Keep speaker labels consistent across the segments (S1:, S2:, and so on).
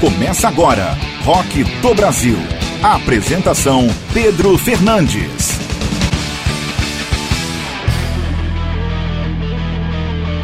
S1: Começa agora, Rock do Brasil. apresentação Pedro Fernandes.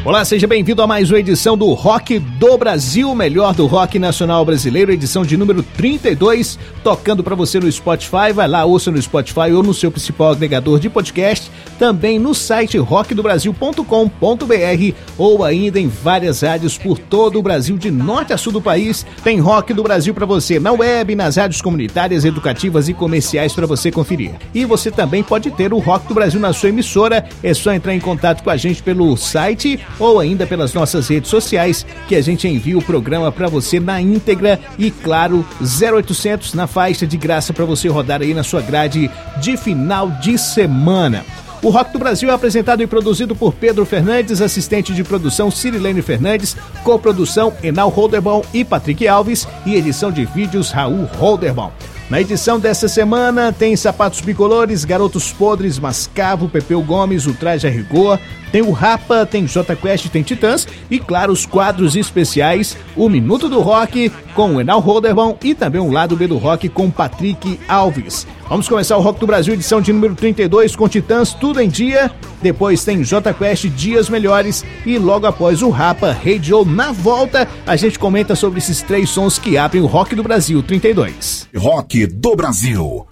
S2: Olá, seja bem-vindo a mais uma edição do Rock do Brasil, melhor do rock nacional brasileiro, edição de número 32, tocando para você no Spotify. Vai lá, ouça no Spotify ou no seu principal agregador de podcast, também no site rockdobrasil.com.br ou ainda em várias rádios por todo o Brasil, de norte a sul do país. Tem Rock do Brasil para você na web, nas rádios comunitárias, educativas e comerciais para você conferir. E você também pode ter o Rock do Brasil na sua emissora, é só entrar em contato com a gente pelo site ou ainda pelas nossas redes sociais, que a gente envia o programa para você na íntegra e, claro, 0800 na faixa de graça para você rodar aí na sua grade de final de semana. O Rock do Brasil é apresentado e produzido por Pedro Fernandes, assistente de produção Cirilene Fernandes, coprodução Enal Holderbaum e Patrick Alves e edição de vídeos Raul Holderbaum. Na edição dessa semana tem Sapatos Bicolores, Garotos Podres, Mascavo, Pepeu Gomes, o Traje a Rigor, tem o Rapa, tem J Quest, tem Titãs e, claro, os quadros especiais, o Minuto do Rock com o Enal Roderbon e também o Lado B do Rock com Patrick Alves. Vamos começar o Rock do Brasil, edição de número 32, com Titãs, tudo em dia. Depois tem J Quest, Dias Melhores. E logo após o Rapa, Radio na volta, a gente comenta sobre esses três sons que abrem o Rock do Brasil 32.
S1: Rock do Brasil.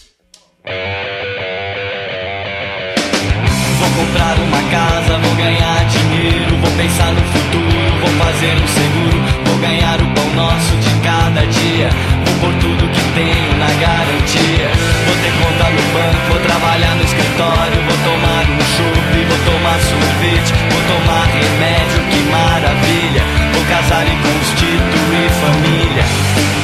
S3: Vou comprar uma casa, vou ganhar dinheiro, vou pensar no futuro, vou fazer um seguro, vou ganhar o pão nosso de cada dia, vou por tudo que tenho na garantia. Vou ter conta no banco, vou trabalhar no escritório, vou tomar um chope, vou tomar sorvete, vou tomar remédio, que maravilha. Vou casar e constituir família.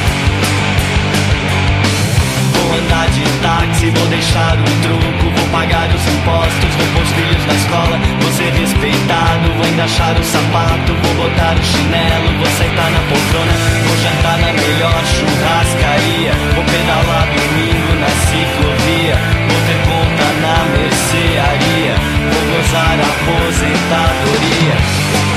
S3: Andar de táxi, vou deixar o troco, vou pagar os impostos, vou pôr os filhos na escola, vou ser respeitado, vou engraxar o sapato, vou botar o chinelo, vou sentar na poltrona, vou jantar na melhor churrascaria, vou pedalar domingo na ciclovia, vou ter conta na mercearia, vou gozar a aposentadoria.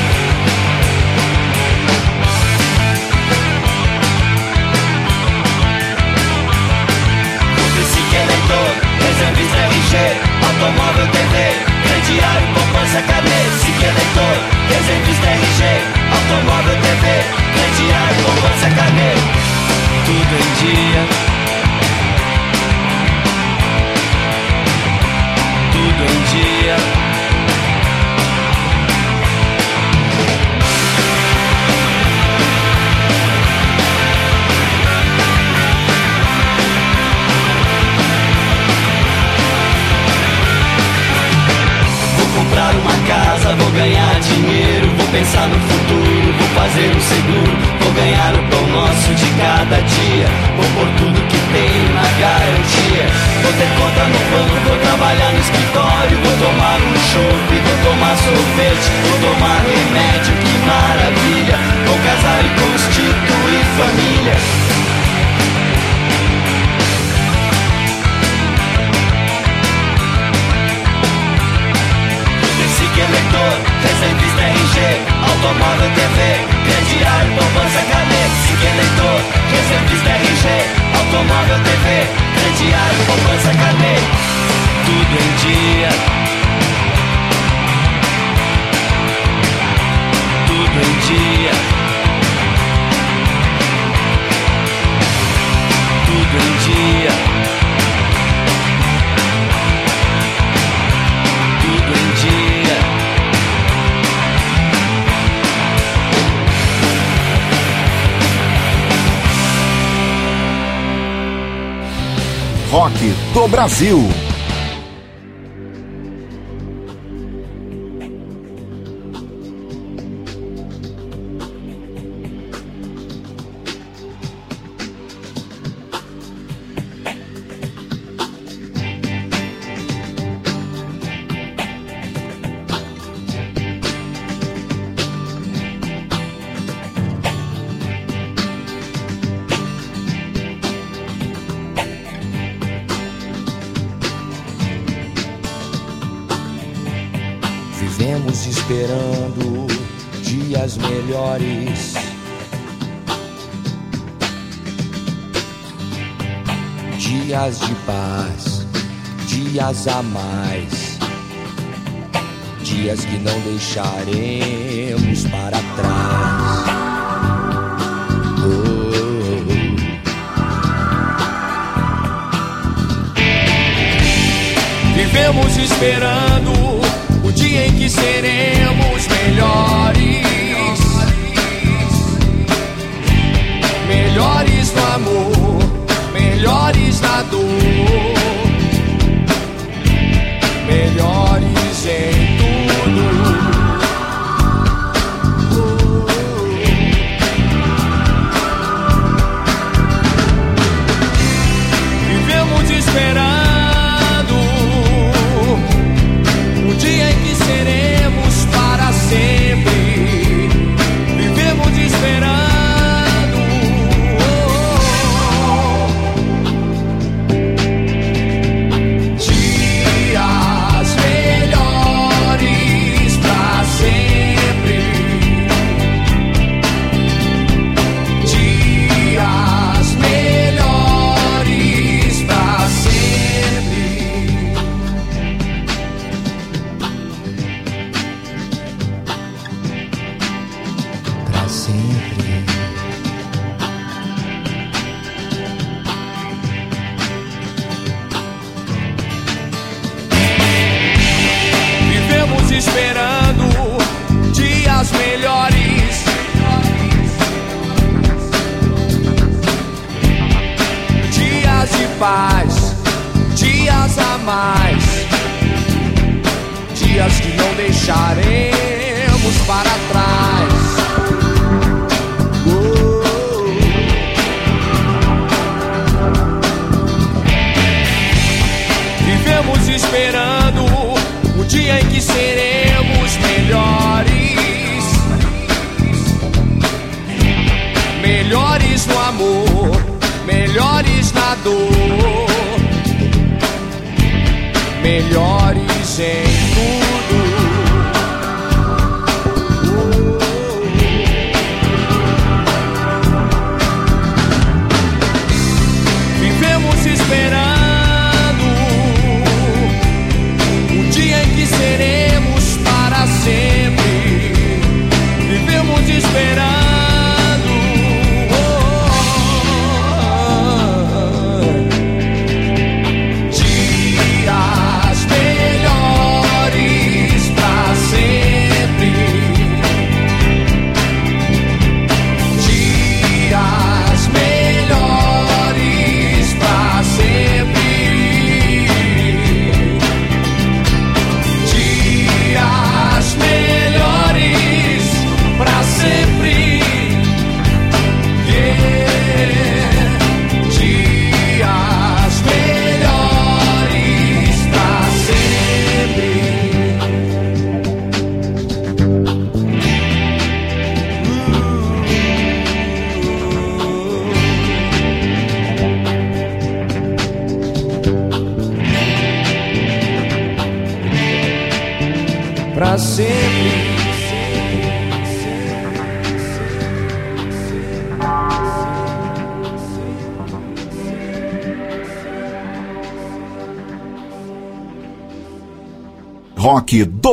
S3: Eleitor, reservista RG, automóvel TV, crediário, poupança, carnê, Psique eleitor, reservista RG, automóvel TV, crediário, poupança, carnê, tudo em dia. Tudo em dia. Vou ganhar dinheiro, vou pensar no futuro, vou fazer um seguro, vou ganhar o pão nosso de cada dia, vou pôr tudo que tenho na garantia. Vou ter conta no banco, vou trabalhar no escritório, vou tomar um chopp, vou tomar sorvete, vou tomar remédio, que maravilha. Vou casar e constituir família. Automóvel TV, crediário, poupança, carnê. Psique eleitor, reservista RG, automóvel TV, crediário, poupança, carnê. Tudo em dia. Tudo em dia.
S1: Brasil.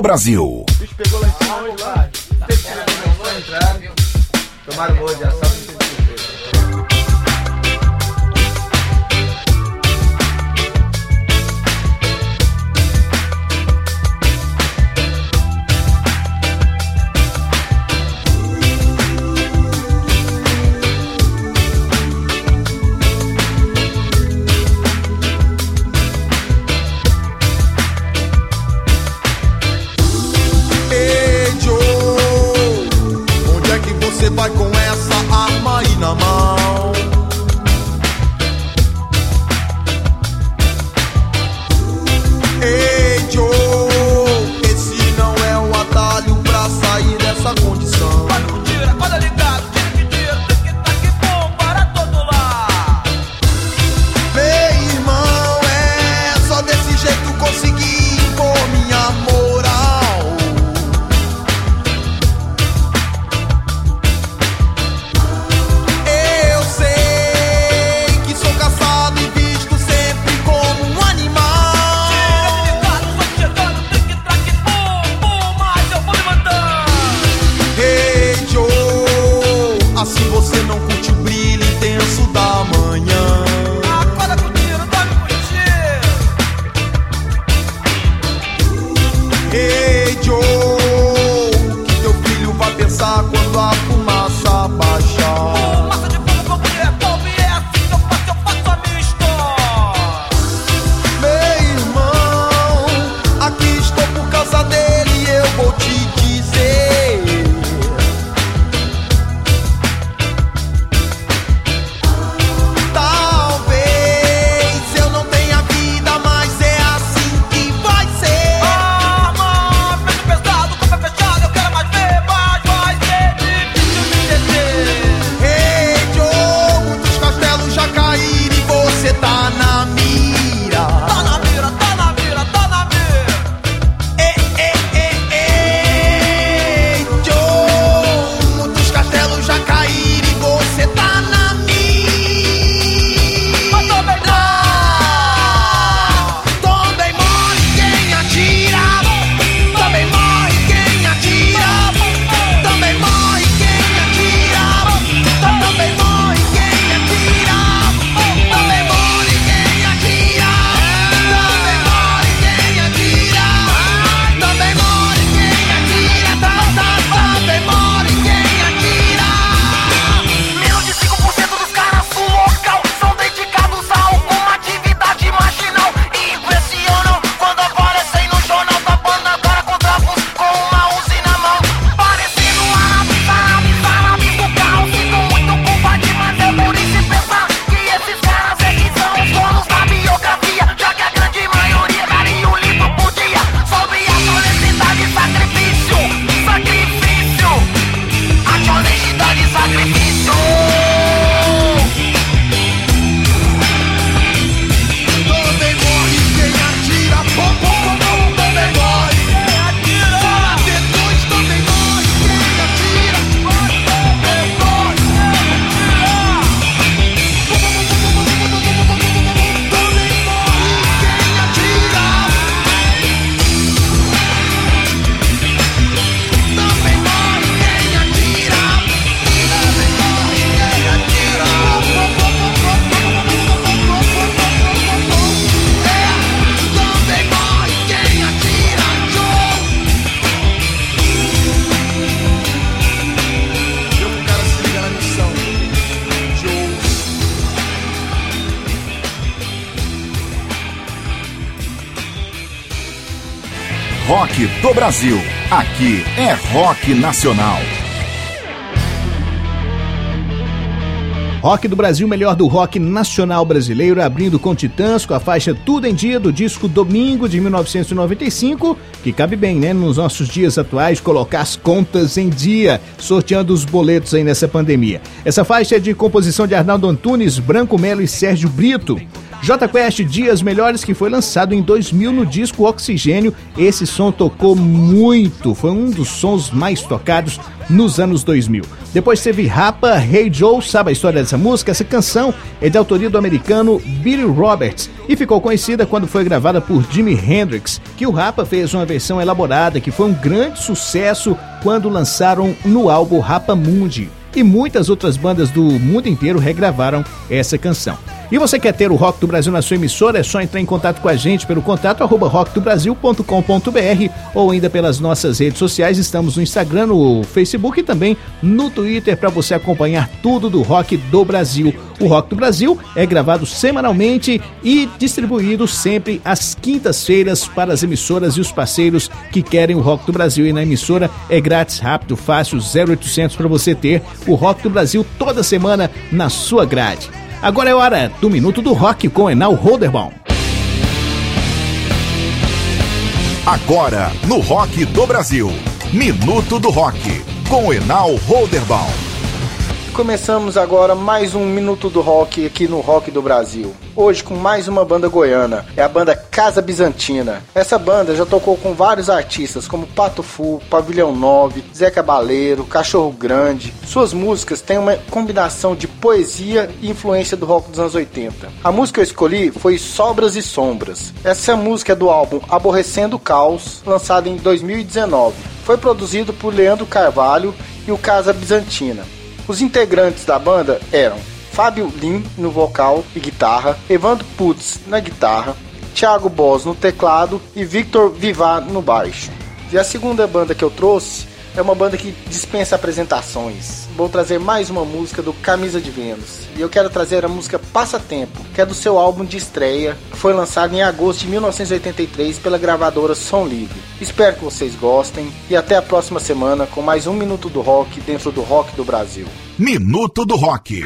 S4: Brasil.
S1: Do
S5: Brasil. Aqui é Rock Nacional.
S2: Rock do Brasil, melhor do rock nacional brasileiro, abrindo com Titãs com a faixa Tudo em Dia do disco Domingo de 1995, que cabe bem, né, nos nossos dias atuais, colocar as contas em dia, sorteando os boletos aí nessa pandemia. Essa faixa é de composição de Arnaldo Antunes, Branco Melo e Sérgio Brito. J Quest Dias Melhores, que foi lançado em 2000 no disco Oxigênio. Esse som tocou muito, foi um dos sons mais tocados nos anos 2000. Depois teve Rapa, Hey Joe, sabe a história dessa música? Essa canção é de autoria do americano Billy Roberts e ficou conhecida quando foi gravada por Jimi Hendrix, que o Rapa fez uma versão elaborada que foi um grande sucesso quando lançaram no álbum Rapa Mundi. E muitas outras bandas do mundo inteiro regravaram essa canção. E você quer ter o Rock do Brasil na sua emissora? É só entrar em contato com a gente pelo contato arroba rockdobrasil.com.br ou ainda pelas nossas redes sociais. Estamos no Instagram, no Facebook e também no Twitter para você acompanhar tudo do Rock do Brasil. O Rock do Brasil é gravado semanalmente e distribuído sempre às quintas-feiras para as emissoras e os parceiros que querem o Rock do Brasil. E na emissora é grátis, rápido, fácil, 0800 para você ter o Rock do Brasil toda semana na sua grade. Agora é hora do Minuto do Rock com Enal Holderbaum.
S5: Agora, no Rock do Brasil. Minuto do Rock, com Enal Holderbaum.
S6: Começamos agora mais um Minuto do Rock aqui no Rock do Brasil. Hoje com mais uma banda goiana, é a banda Casa Bizantina. Essa banda já tocou com vários artistas como Pato Fu, Pavilhão 9, Zé Cabaleiro, Cachorro Grande. Suas músicas têm uma combinação de poesia e influência do rock dos anos 80. A música que eu escolhi foi Sobras e Sombras. Essa música é do álbum Aborrecendo o Caos, lançado em 2019. Foi produzido por Leandro Carvalho e o Casa Bizantina. Os integrantes da banda eram Fábio Lim no vocal e guitarra, Evandro Putz na guitarra, Thiago Boss no teclado e Victor Vivar no baixo. E a segunda banda que eu trouxe é uma banda que dispensa apresentações. Vou trazer mais uma música do Camisa de Vênus. E eu quero trazer a música Passatempo, que é do seu álbum de estreia, que foi lançado em agosto de 1983 pela gravadora Som Livre. Espero que vocês gostem e até a próxima semana com mais um Minuto do Rock dentro do Rock do Brasil.
S5: Minuto do Rock.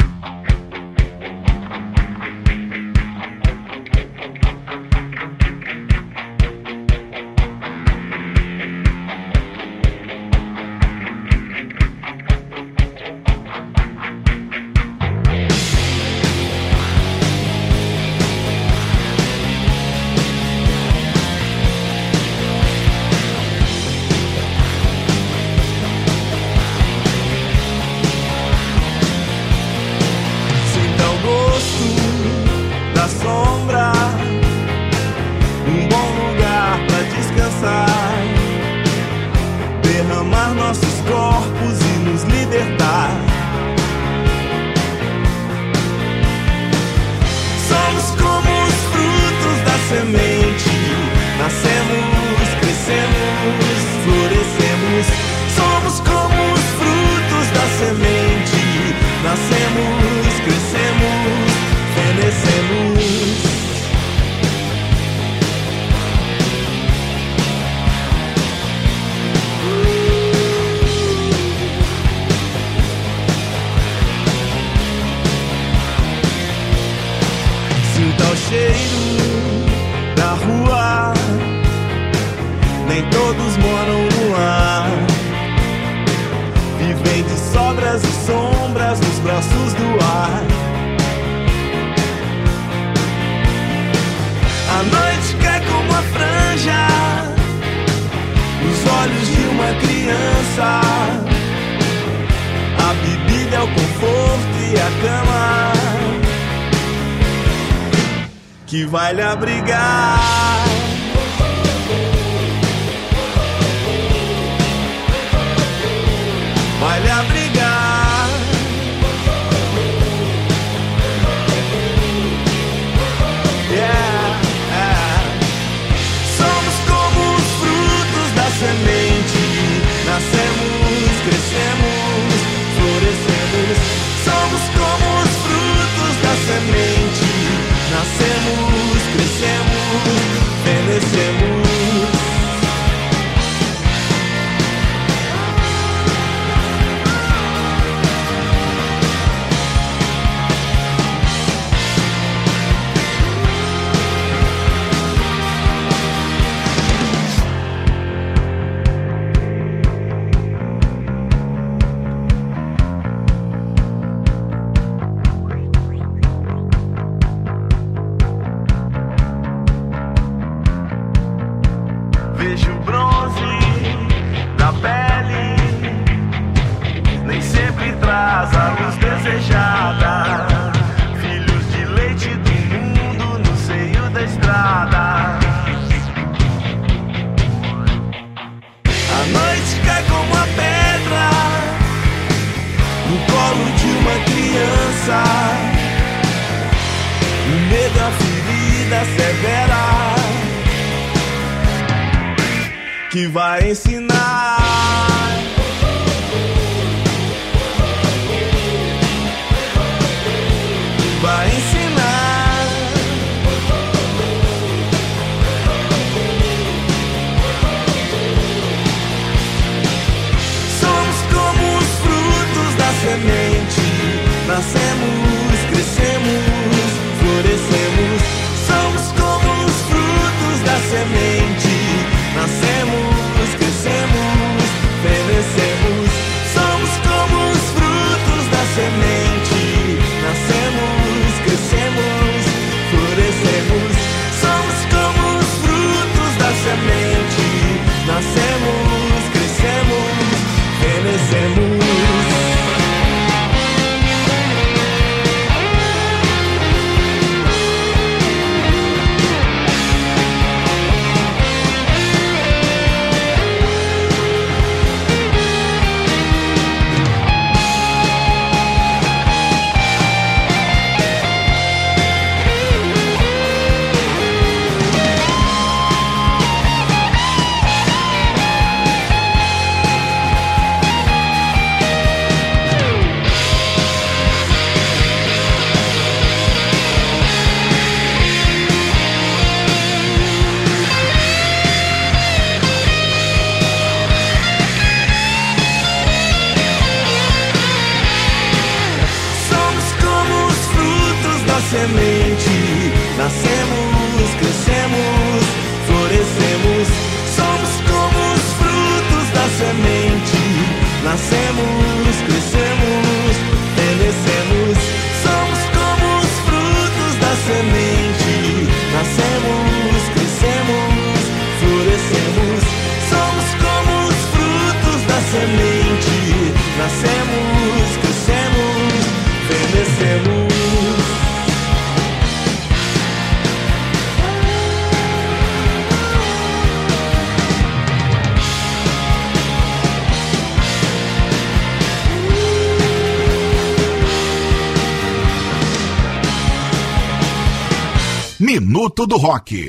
S7: Vai lhe abrigar.
S5: Minuto do Rock.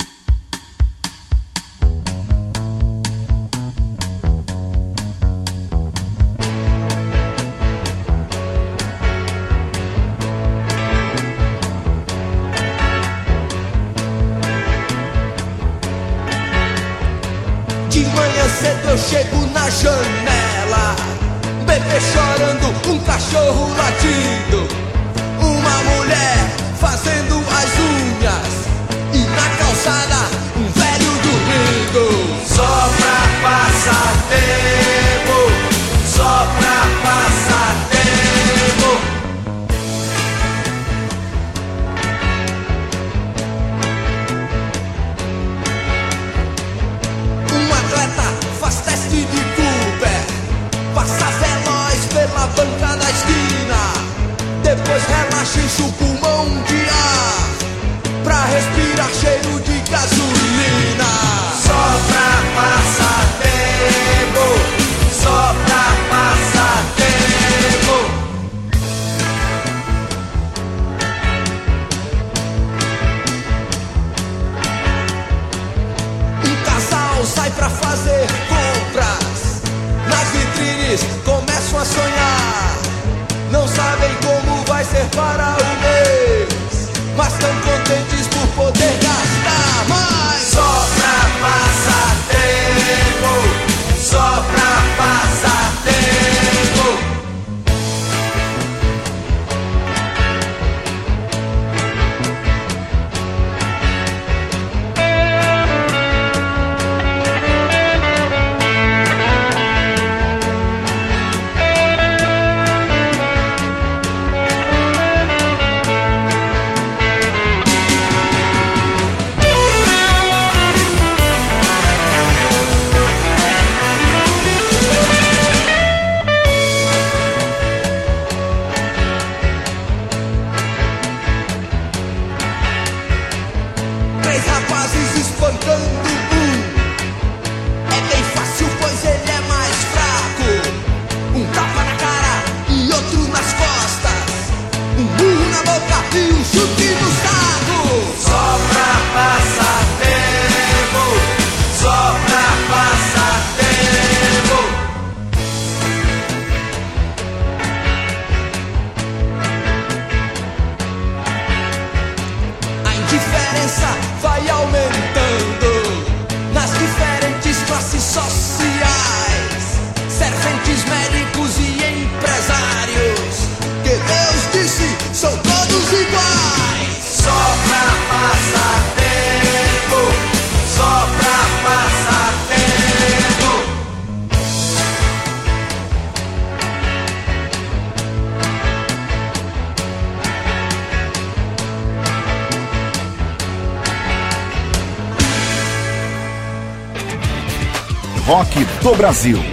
S4: De manhã cedo eu chego na janela Bebê chorando, um cachorro latindo Uma mulher fazendo as unhas E na calçada, um velho dormindo Só pra passar tempo Só pra passar tempo. Um atleta faz teste de Cooper Passa veloz pela banca da esquina Depois relaxa enche o pulmão de ar Pra respirar cheiro de gasolina Só pra passar tempo Só pra passar tempo Um casal sai pra fazer compras. Nas vitrines começam a sonhar. Não sabem como vai ser para o mês. Mas tão contentes por poder gastar mais. Só pra passar tempo.
S5: Brasil.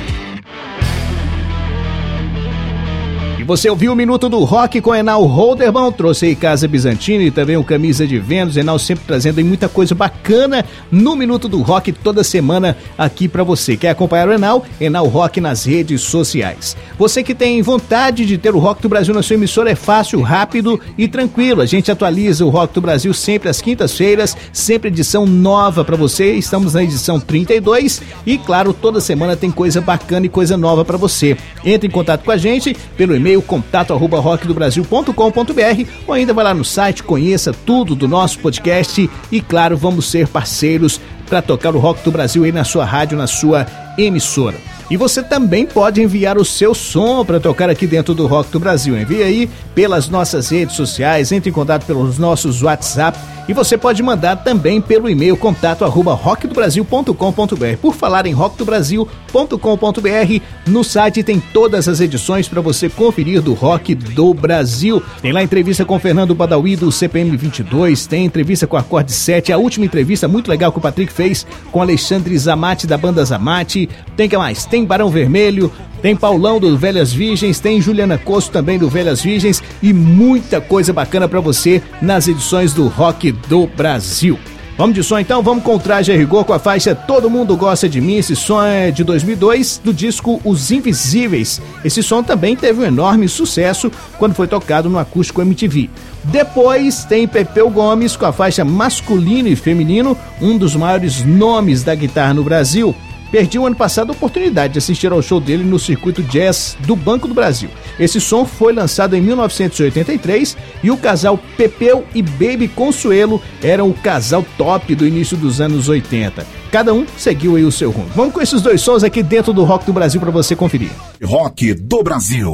S2: Você ouviu o Minuto do Rock com Enal Holderman, trouxe Casa Bizantina e também o Camisa de Vênus. Enal sempre trazendo muita coisa bacana no Minuto do Rock toda semana aqui pra você. Quer acompanhar o Enal? Enal Rock nas redes sociais. Você que tem vontade de ter o Rock do Brasil na sua emissora é fácil, rápido e tranquilo. A gente atualiza o Rock do Brasil sempre às quintas-feiras, sempre edição nova pra você. Estamos na edição 32 e claro, toda semana tem coisa bacana e coisa nova pra você. Entre em contato com a gente pelo e-mail contato arroba rockdobrasil.com.br ou ainda vai lá no site, conheça tudo do nosso podcast e claro, vamos ser parceiros para tocar o rock do Brasil aí na sua rádio, na sua emissora. E você também pode enviar o seu som para tocar aqui dentro do Rock do Brasil. Envie aí pelas nossas redes sociais, entre em contato pelos nossos WhatsApp e você pode mandar também pelo e-mail contato arroba rockdobrasil.com.br. Por falar em rockdobrasil.com.br, no site tem todas as edições para você conferir do Rock do Brasil. Tem lá entrevista com Fernando Badawi do CPM 22, tem entrevista com a Acorde 7, a última entrevista muito legal que o Patrick fez com Alexandre Zamate da banda Zamate. Tem que mais? Tem Barão Vermelho, tem Paulão do Velhas Virgens, tem Juliana Costo também do Velhas Virgens e muita coisa bacana para você nas edições do Rock do Brasil. Vamos de som então, vamos com o traje a rigor com a faixa Todo Mundo Gosta de Mim. Esse som é de 2002 do disco Os Invisíveis. Esse som também teve um enorme sucesso quando foi tocado no acústico MTV. Depois tem Pepeu Gomes com a faixa Masculino e Feminino, um dos maiores nomes da guitarra no Brasil. Perdi o ano passado a oportunidade de assistir ao show dele no circuito jazz do Banco do Brasil. Esse som foi lançado em 1983 e o casal Pepeu e Baby Consuelo eram o casal top do início dos anos 80. Cada um seguiu aí o seu rumo. Vamos com esses dois sons aqui dentro do Rock do Brasil para você conferir.
S5: Rock do Brasil.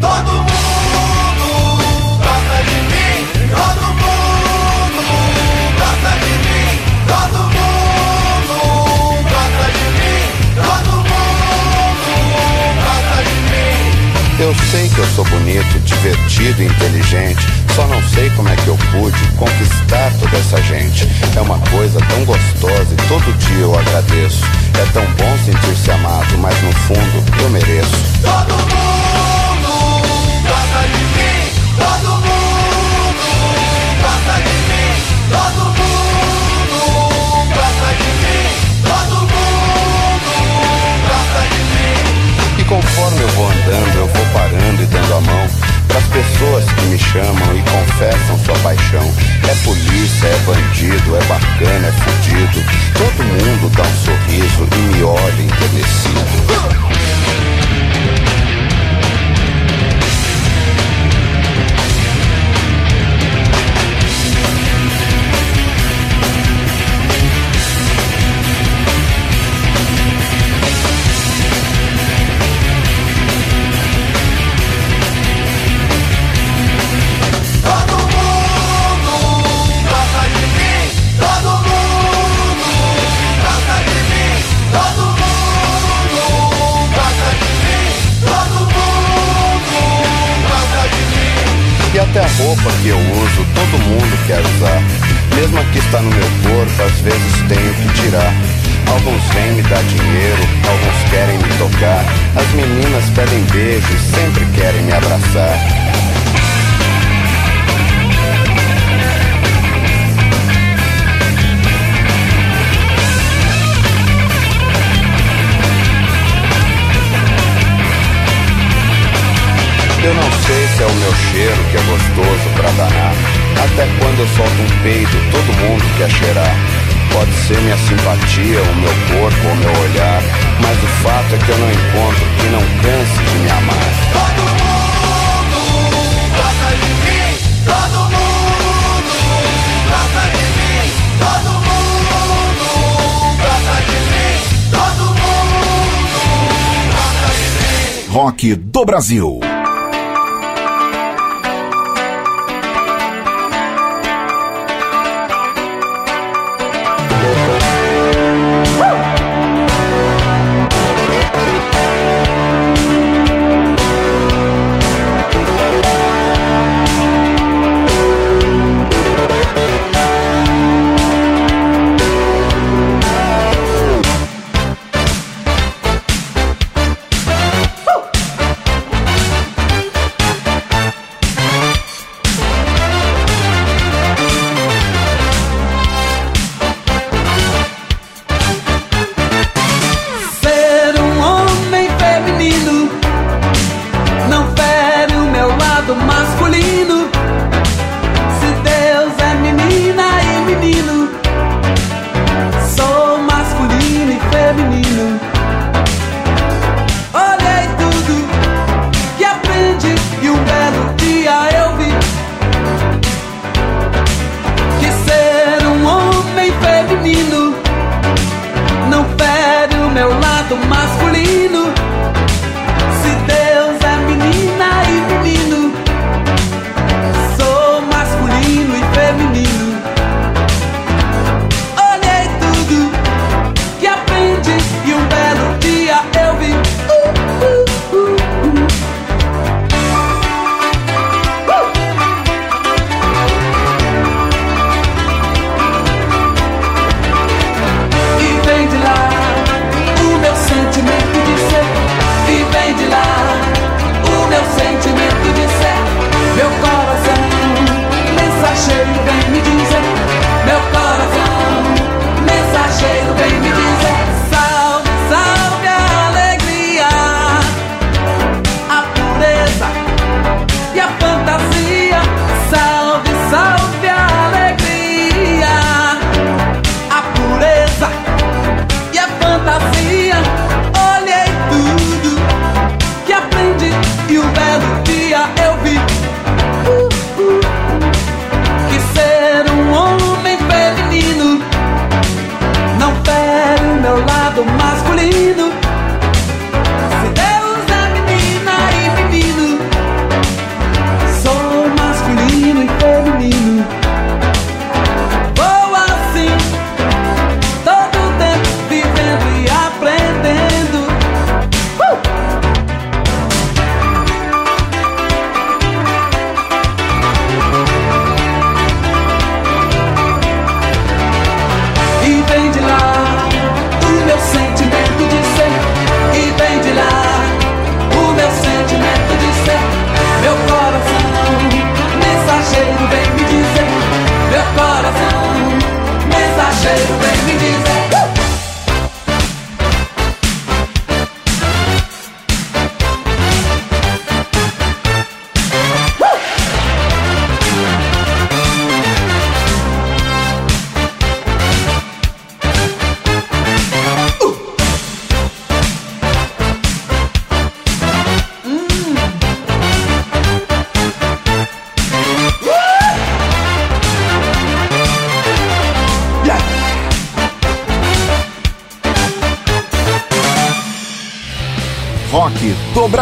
S1: Todo mundo
S8: Eu sei que eu sou bonito, divertido inteligente. Só não sei como é que eu pude conquistar toda essa gente. É uma coisa tão gostosa e todo dia eu agradeço. É tão bom sentir-se amado, mas no fundo eu mereço.
S1: Todo mundo gosta de
S8: parando e dando a mão pras pessoas que me chamam e confessam sua paixão. É polícia, é bandido, é bacana, é fudido. Todo quer cheirar. Pode ser minha simpatia, o meu corpo ou meu olhar. Mas o fato é que eu não encontro que não canse de me amar.
S1: Todo mundo gosta de mim. Todo mundo gosta de mim. Todo mundo gosta de mim. Todo mundo gosta de mim.
S5: Rock do Brasil.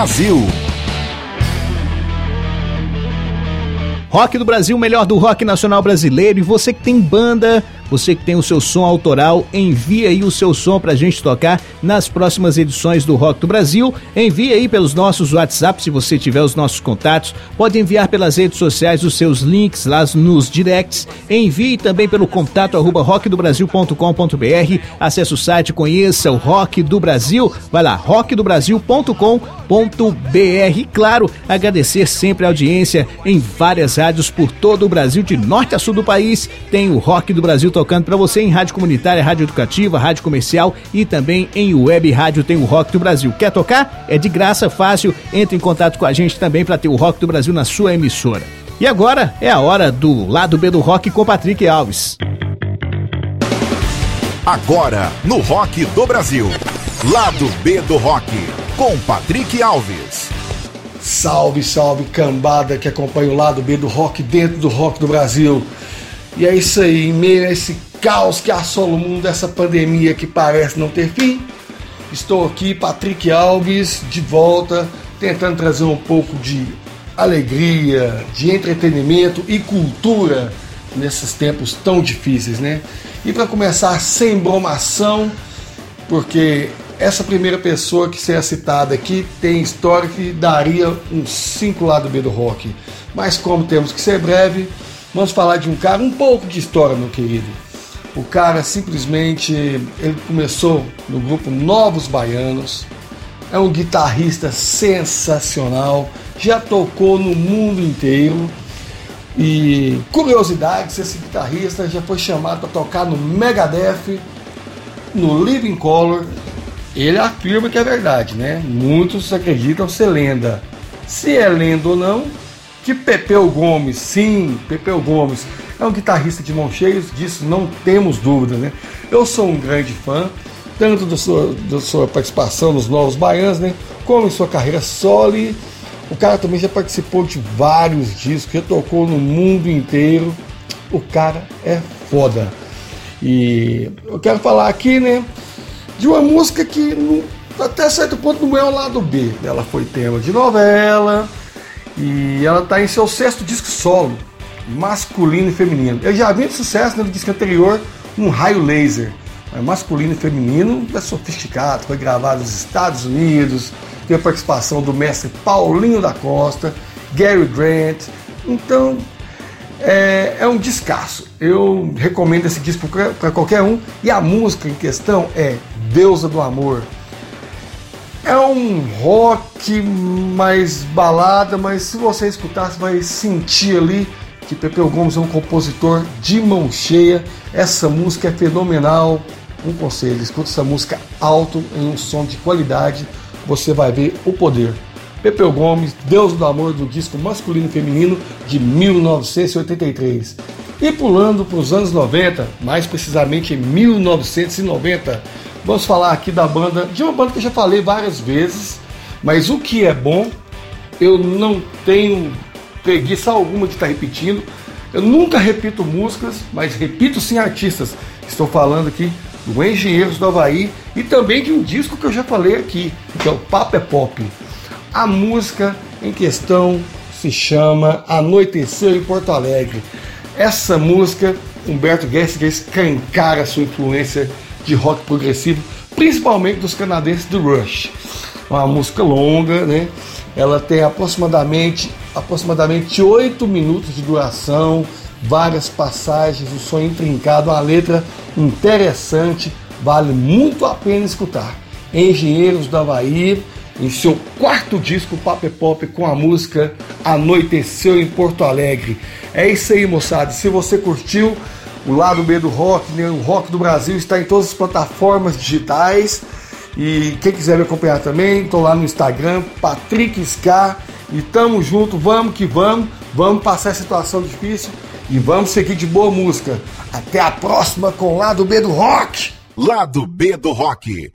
S5: Brasil.
S2: Rock do Brasil, melhor do rock nacional brasileiro. E você que tem banda, você que tem o seu som autoral, envie aí o seu som pra gente tocar nas próximas edições do Rock do Brasil. Envie aí pelos nossos WhatsApp, se você tiver os nossos contatos. Pode enviar pelas redes sociais os seus links lá nos directs. Envie também pelo contato arroba rockdobrasil.com.br. Acesse o site, conheça o Rock do Brasil. Vai lá, rockdobrasil.com.br. Claro, agradecer sempre a audiência em várias rádios por todo o Brasil, de norte a sul do país. Tem o Rock do Brasil tocando para você em rádio comunitária, rádio educativa, rádio comercial e também em web rádio tem o Rock do Brasil. Quer tocar? É de graça, fácil. Entre em contato com a gente também para ter o Rock do Brasil na sua emissora. E agora é a hora do lado B do rock com Patrick Alves.
S5: Agora, no Rock do Brasil. Lado B do Rock, com Patrick Alves.
S9: Salve, salve, cambada que acompanha o lado B do rock dentro do rock do Brasil. E é isso aí, em meio a esse caos que assola o mundo dessa pandemia que parece não ter fim, estou aqui, Patrick Alves, de volta, tentando trazer um pouco de alegria, de entretenimento e cultura nesses tempos tão difíceis, né? E para começar, sem bromação, porque essa primeira pessoa que será citada aqui tem história que daria uns 5 lado B do rock. Mas como temos que ser breve, vamos falar de um cara, um pouco de história, meu querido. O cara simplesmente, ele começou no grupo Novos Baianos, é um guitarrista sensacional, já tocou no mundo inteiro. E curiosidade, esse guitarrista já foi chamado para tocar no Megadeth, no Living Color. Ele afirma que é verdade, né? Muitos acreditam ser lenda. Se é lenda ou não, que Pepeu Gomes, sim, Pepeu Gomes, é um guitarrista de mão cheia, disso não temos dúvida, né? Eu sou um grande fã, tanto da sua, da sua participação nos Novos Baianos, né? Como em sua carreira solo. O cara também já participou de vários discos, já tocou no mundo inteiro. O cara é foda. E eu quero falar aqui, né, de uma música que não, até certo ponto não é o lado B. Ela foi tema de novela e ela está em seu sexto disco solo, masculino e feminino. Eu já vi de sucesso no disco anterior, um raio laser. É masculino e feminino é sofisticado, foi gravado nos Estados Unidos, tem a participação do mestre Paulinho da Costa, Gary Grant. Então é, é um descasso. Eu recomendo esse disco para qualquer um. E a música em questão é Deusa do Amor. É um rock mais balada, mas se você escutar, você vai sentir ali que Pepeu Gomes é um compositor de mão cheia. Essa música é fenomenal. Um conselho, escuta essa música alto em um som de qualidade, você vai ver o poder. Pepeu Gomes, Deus do Amor do disco masculino e feminino de 1983. E pulando para os anos 90, mais precisamente em 1990, vamos falar aqui da banda, de uma banda que eu já falei várias vezes, mas o que é bom, eu não tenho preguiça alguma de estar repetindo. Eu nunca repito músicas, mas repito sim artistas. Estou falando aqui do Engenheiros do Havaí e também de um disco que eu já falei aqui, que é o Papo é Pop. A música em questão se chama Anoiteceu em Porto Alegre. Essa música, Humberto Gessinger escancara sua influência de rock progressivo, principalmente dos canadenses do Rush. Uma música longa, né? Ela tem aproximadamente aproximadamente 8 minutos de duração, várias passagens, o som intrincado, uma letra interessante, vale muito a pena escutar. Engenheiros do Havaí, em seu quarto disco Papo Pop com a música Anoiteceu em Porto Alegre. É isso aí, moçada. Se você curtiu o lado B do rock, né? o rock do Brasil está em todas as plataformas digitais. E quem quiser me acompanhar também, estou lá no Instagram, Patrick Scar. E tamo junto, vamos que vamos, vamos passar a situação difícil e vamos seguir de boa música. Até a próxima com o lado B do rock.
S5: Lado B do rock.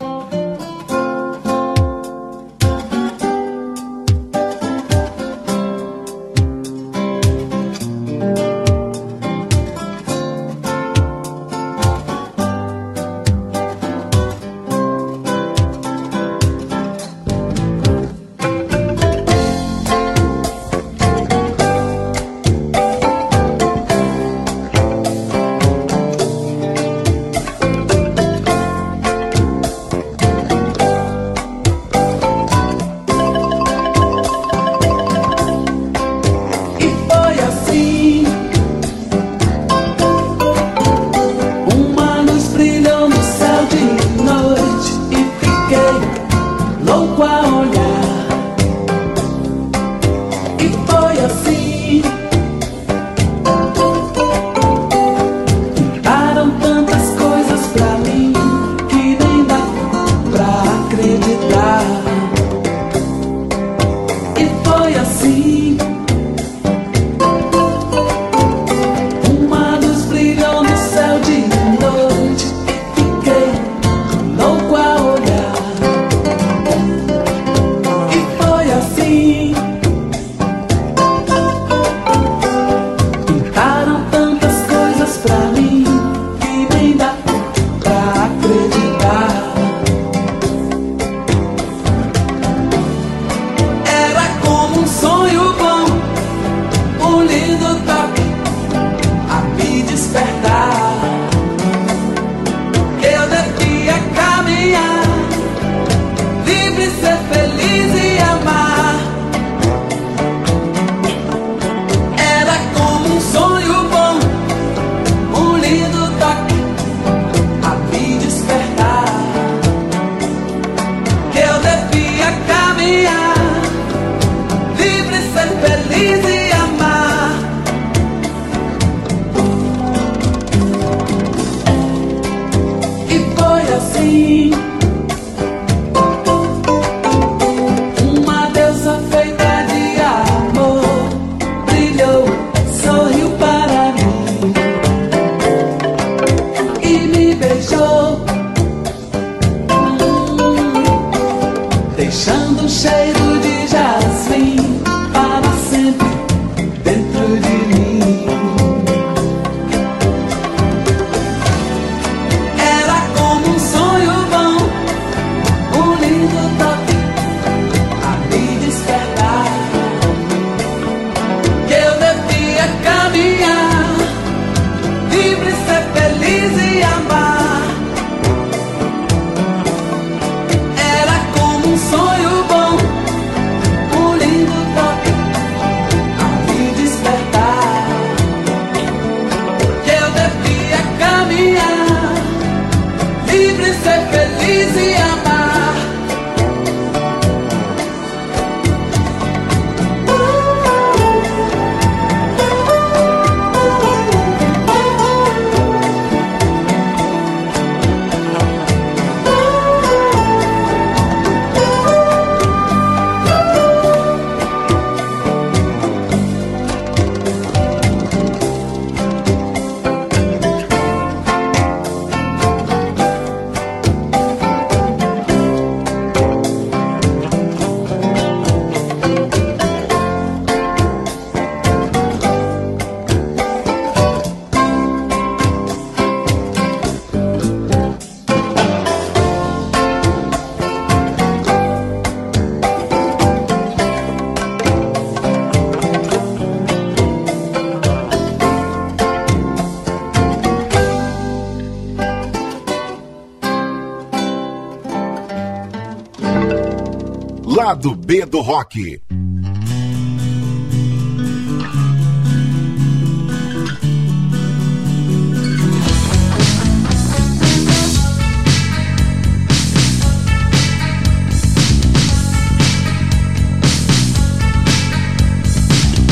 S5: Lado B do Rock.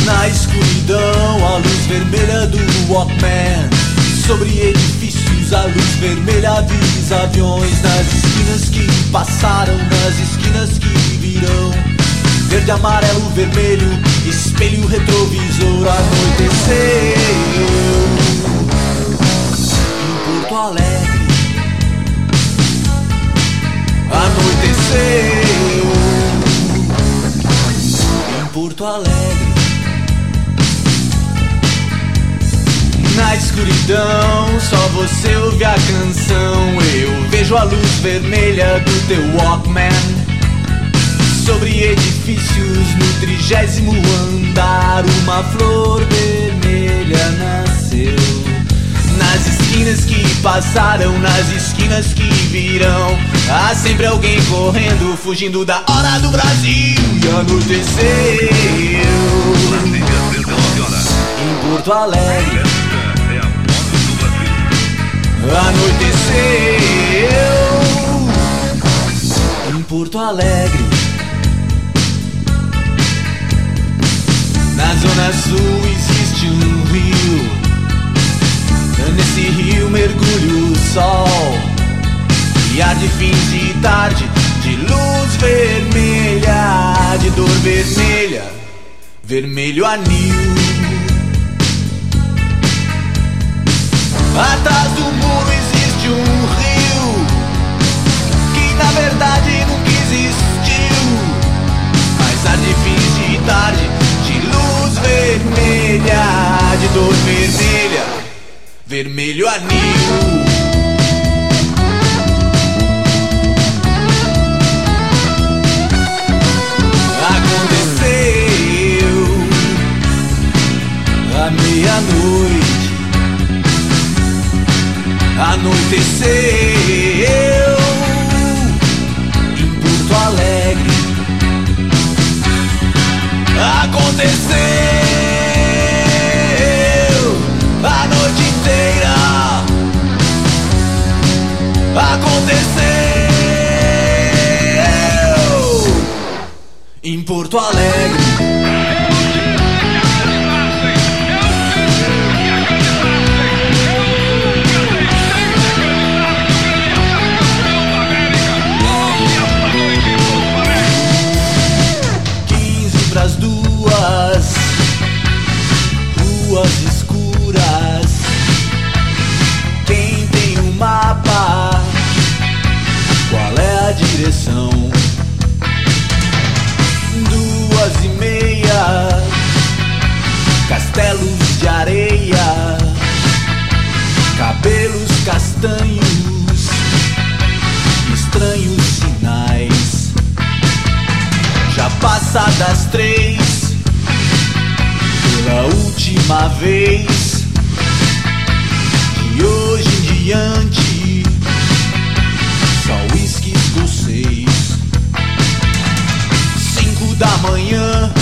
S10: Na escuridão, a luz vermelha do Walkman. Sobre edifícios, a luz vermelha avisa aviões. Nas esquinas que passaram, nas esquinas que virão. Verde, amarelo, vermelho, espelho, retrovisor, anoiteceu. Em Porto Alegre, anoiteceu. Em Porto Alegre. Na escuridão, só você ouve a canção. Eu vejo a luz vermelha do teu Walkman. Sobre edifícios no trigésimo andar, uma flor vermelha nasceu. Nas esquinas que passaram, nas esquinas que virão, há sempre alguém correndo, fugindo da hora do Brasil. E anoiteceu em Porto Alegre. Anoiteceu em Porto Alegre. Zona sul existe um rio. Nesse rio mergulha o sol. E ar de fins de tarde, de luz vermelha, de dor vermelha, vermelho anil. Atrás do muro existe um rio que na verdade nunca existiu. Mas há de fins de tarde, vermelha, de dor vermelha, vermelho anil. Aconteceu à meia-noite anoiteceu em Porto Alegre. Aconteceu em castanhos, estranhos sinais. Já passadas três, pela última vez, de hoje em diante, só uísque escocês. Cinco da manhã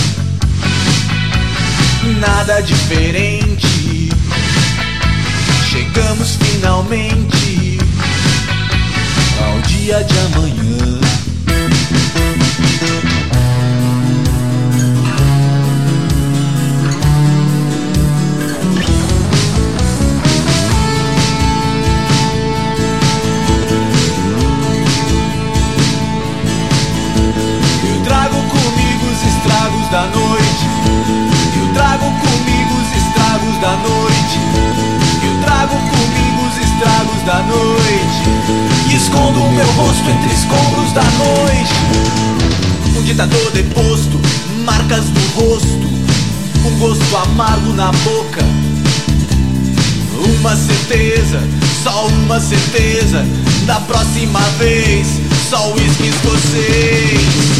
S10: nada diferente. Chegamos finalmente ao dia de amanhã. Eu trago comigo os estragos da noite. Eu trago comigo os estragos da noite. Da noite. E escondo o meu rosto entre escombros da noite. Um ditador deposto, marcas do rosto. Um gosto amargo na boca. Uma certeza, só uma certeza. Da próxima vez, só uísque escocês.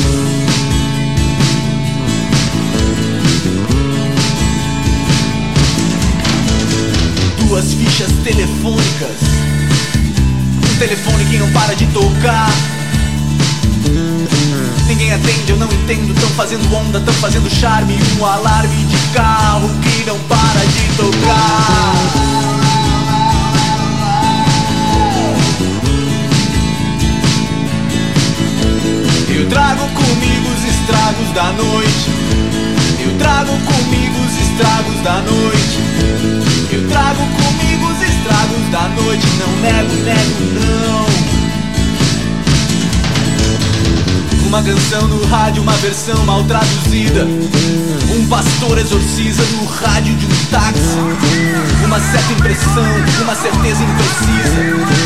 S10: duas fichas telefônicas. Telefone que não para de tocar. Ninguém atende, eu não entendo. Tão fazendo onda, tão fazendo charme. Um alarme de carro que não para de tocar. Eu trago comigo os estragos da noite. Eu trago comigo os estragos da noite. Eu trago comigo os estragos da noite. Não nego, nego, não. Uma canção no rádio, uma versão mal traduzida. Um pastor exorciza no rádio de um táxi. Uma certa impressão, uma certeza imprecisa.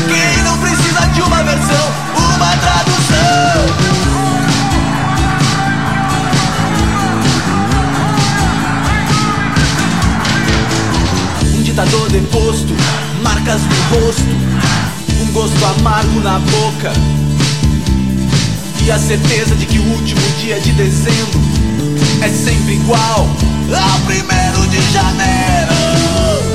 S10: Quem não precisa de uma versão, uma tradução? Ditador deposto, marcas no rosto, um gosto amargo na boca. E a certeza de que o último dia de dezembro é sempre igual ao primeiro de janeiro.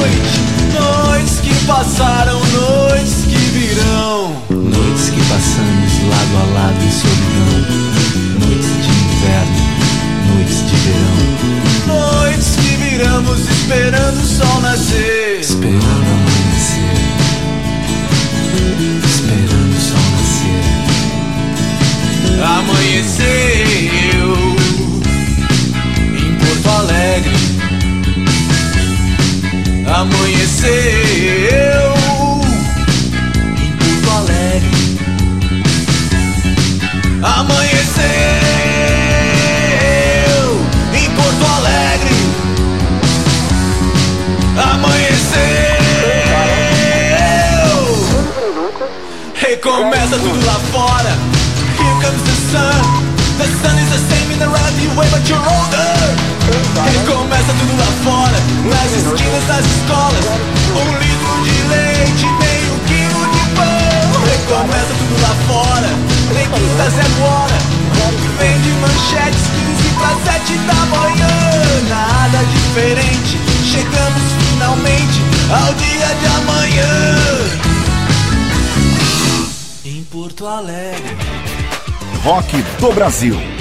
S10: Noite. Noites que passaram, noites que virão. Noites que passamos lado a lado em solidão. Noites de inverno, noites de verão. Noites que viramos esperando o sol nascer. Esperando amanhecer. Esperando o sol nascer. Amanheceu Amanheceu em Porto Alegre. Amanheceu em Porto Alegre. Amanheceu. Recomeça tudo lá fora. Here comes the sun. The sun is the same in the relative way, but you're older. Recomeça tudo lá fora. Nas esquinas das escolas. Zero hora. Vem de manchetes 15 para 7 da manhã. Nada diferente. Chegamos finalmente ao dia de amanhã. Em Porto Alegre.
S5: Rock do Brasil.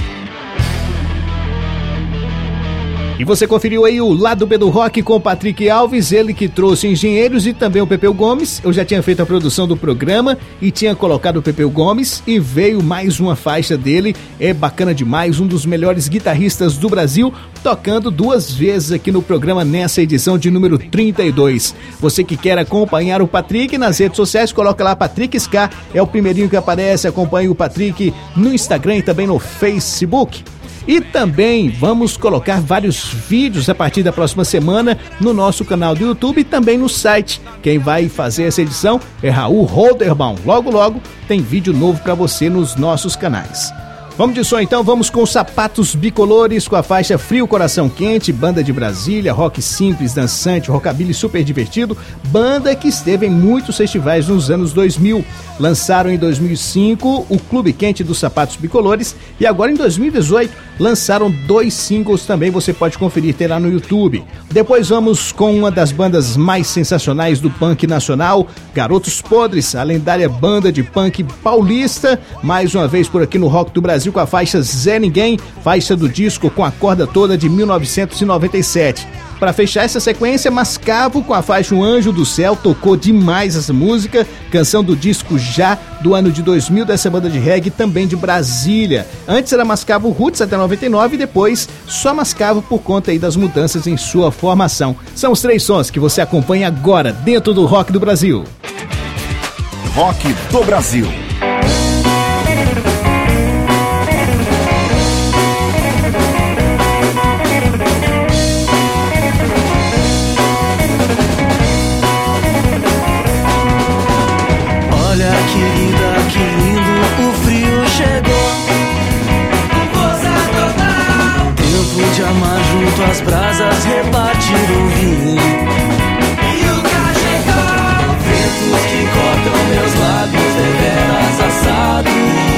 S2: E você conferiu aí o lado B do rock com o Patrick Alves, ele que trouxe engenheiros e também o Pepeu Gomes. Eu já tinha feito a produção do programa e tinha colocado o Pepeu Gomes e veio mais uma faixa dele. É bacana demais, um dos melhores guitarristas do Brasil, tocando duas vezes aqui no programa nessa edição de número 32. Você que quer acompanhar o Patrick nas redes sociais, coloca lá Patrick Ska, é o primeirinho que aparece. Acompanhe o Patrick no Instagram e também no Facebook. E também vamos colocar vários vídeos a partir da próxima semana no nosso canal do YouTube e também no site. Quem vai fazer essa edição é Raul Holderbaum. Logo, logo tem vídeo novo para você nos nossos canais. Vamos de som então, vamos com sapatos bicolores com a faixa Frio Coração Quente, banda de Brasília, rock simples, dançante, rockabilly super divertido, banda que esteve em muitos festivais nos anos 2000. Lançaram em 2005 o Clube Quente dos Sapatos Bicolores e agora em 2018 lançaram dois singles também, você pode conferir, tem lá no YouTube. Depois vamos com uma das bandas mais sensacionais do punk nacional, Garotos Podres, a lendária banda de punk paulista, mais uma vez por aqui no Rock do Brasil com a faixa Zé Ninguém, faixa do disco com a corda toda de 1997. Para fechar essa sequência, Mascavo com a faixa Um Anjo do Céu tocou demais essa música, canção do disco já do ano de 2000 dessa banda de reggae também de Brasília. Antes era Mascavo Roots até 99 e depois só Mascavo por conta aí das mudanças em sua formação. São os três sons que você acompanha agora dentro do Rock do Brasil.
S1: Rock do Brasil.
S11: De amar junto às brasas, repartir o vinho. E o cachecol. Ventos que cortam meus lábios, deveras assados.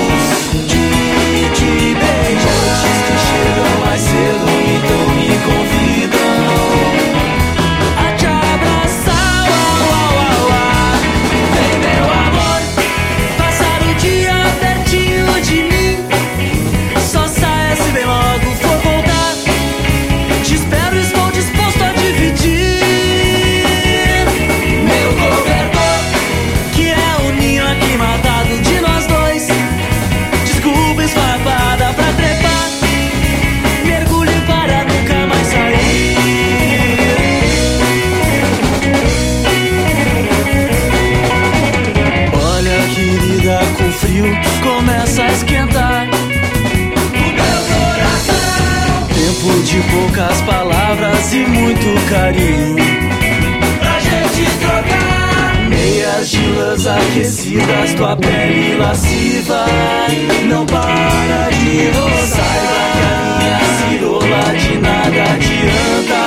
S11: Muito carinho. Pra gente trocar. Meias de lãs aquecidas, tua pele lasciva. Não para de roçar. Saiba que a minha cirola de nada adianta.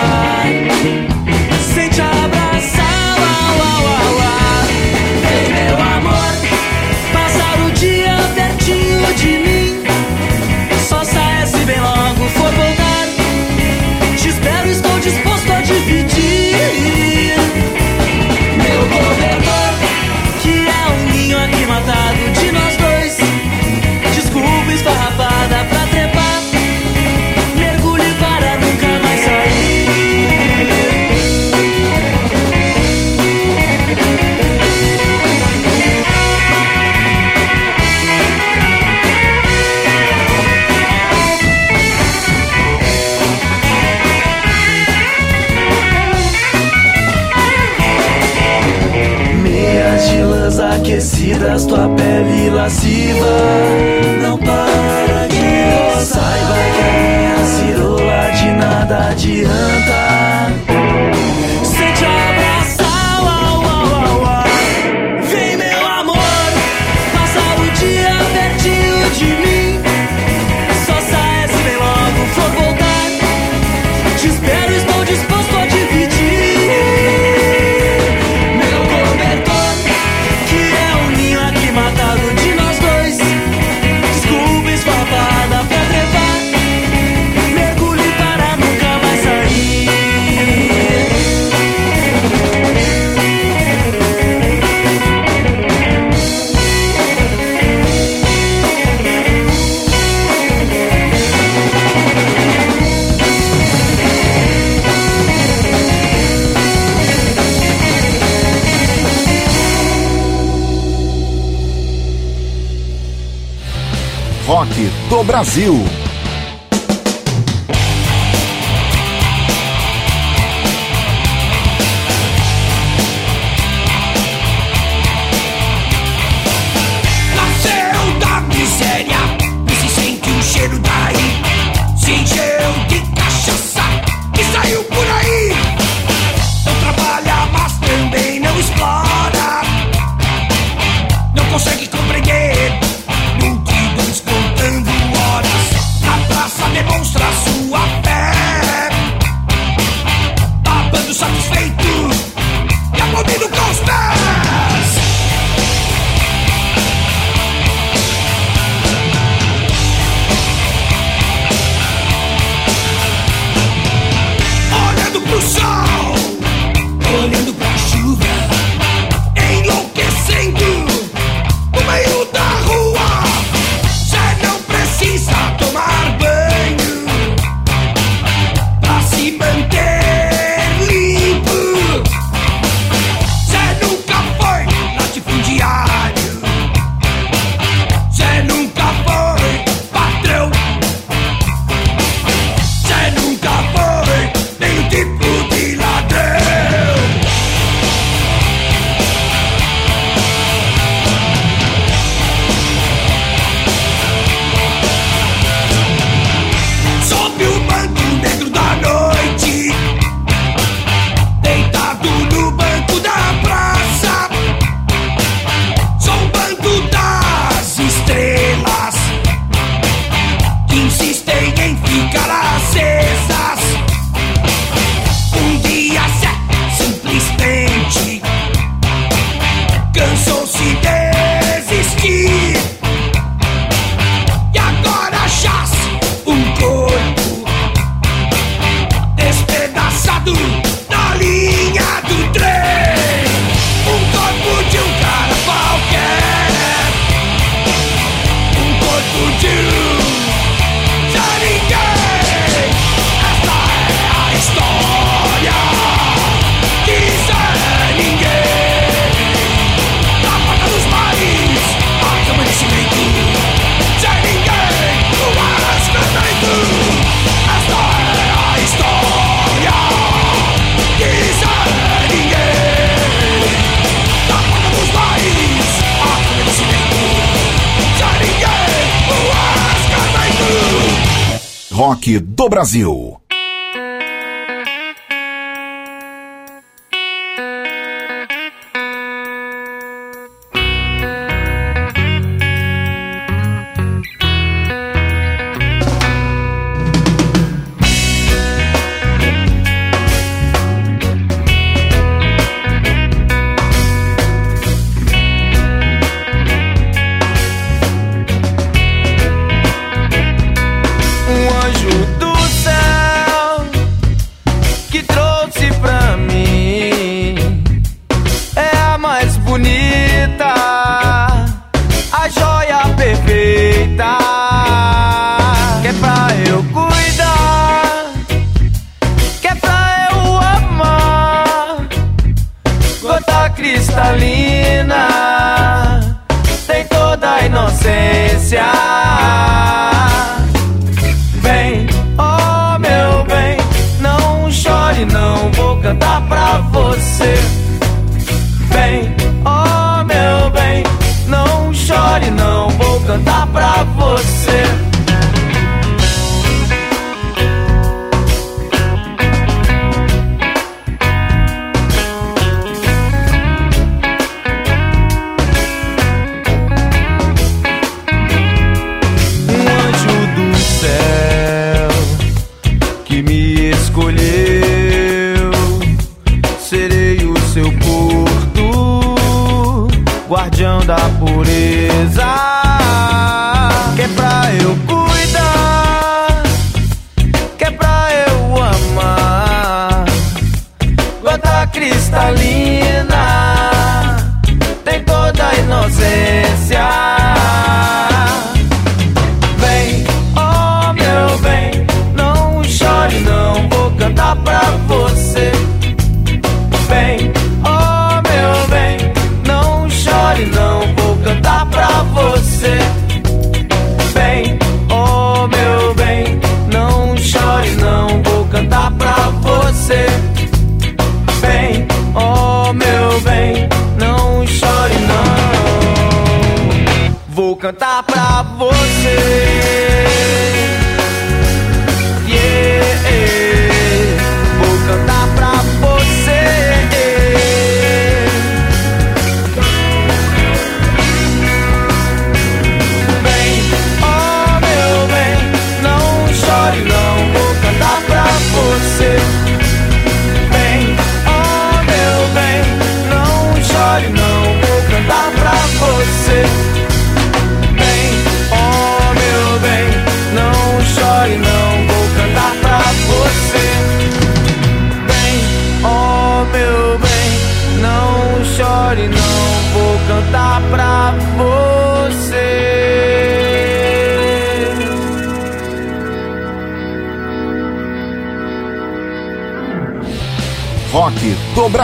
S5: Brasil.
S4: Do
S5: Brasil.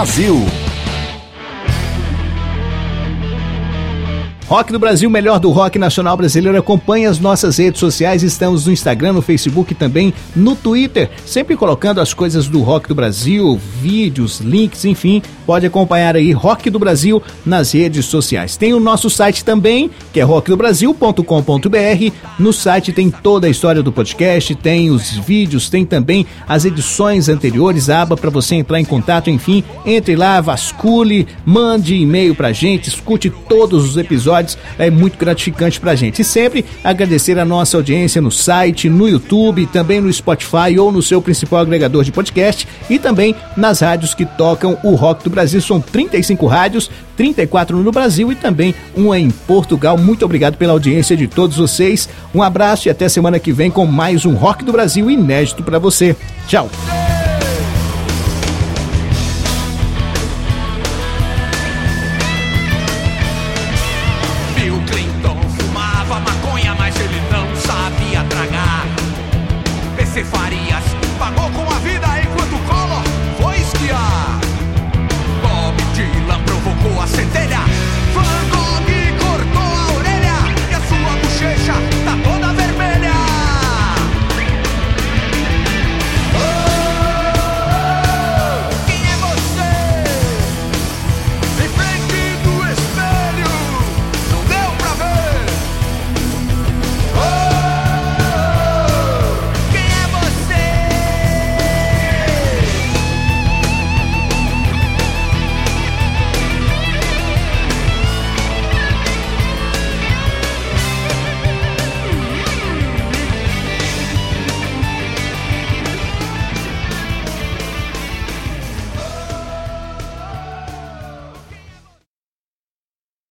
S5: Brasil.
S2: Rock do Brasil, melhor do rock nacional brasileiro. Acompanhe as nossas redes sociais. Estamos no Instagram, no Facebook e também no Twitter. Sempre colocando as coisas do rock do Brasil, vídeos, links, enfim. Pode acompanhar aí Rock do Brasil nas redes sociais. Tem o nosso site também, que é rockdobrasil.com.br. No site tem toda a história do podcast, tem os vídeos, tem também as edições anteriores, a aba para você entrar em contato. Enfim, entre lá, vascule, mande e-mail pra gente, escute todos os episódios é muito gratificante pra gente. E sempre agradecer a nossa audiência no site, no YouTube, também no Spotify ou no seu principal agregador de podcast e também nas rádios que tocam o rock do Brasil. São 35 rádios, 34 no Brasil e também uma em Portugal. Muito obrigado pela audiência de todos vocês. Um abraço e até semana que vem com mais um Rock do Brasil inédito para você. Tchau.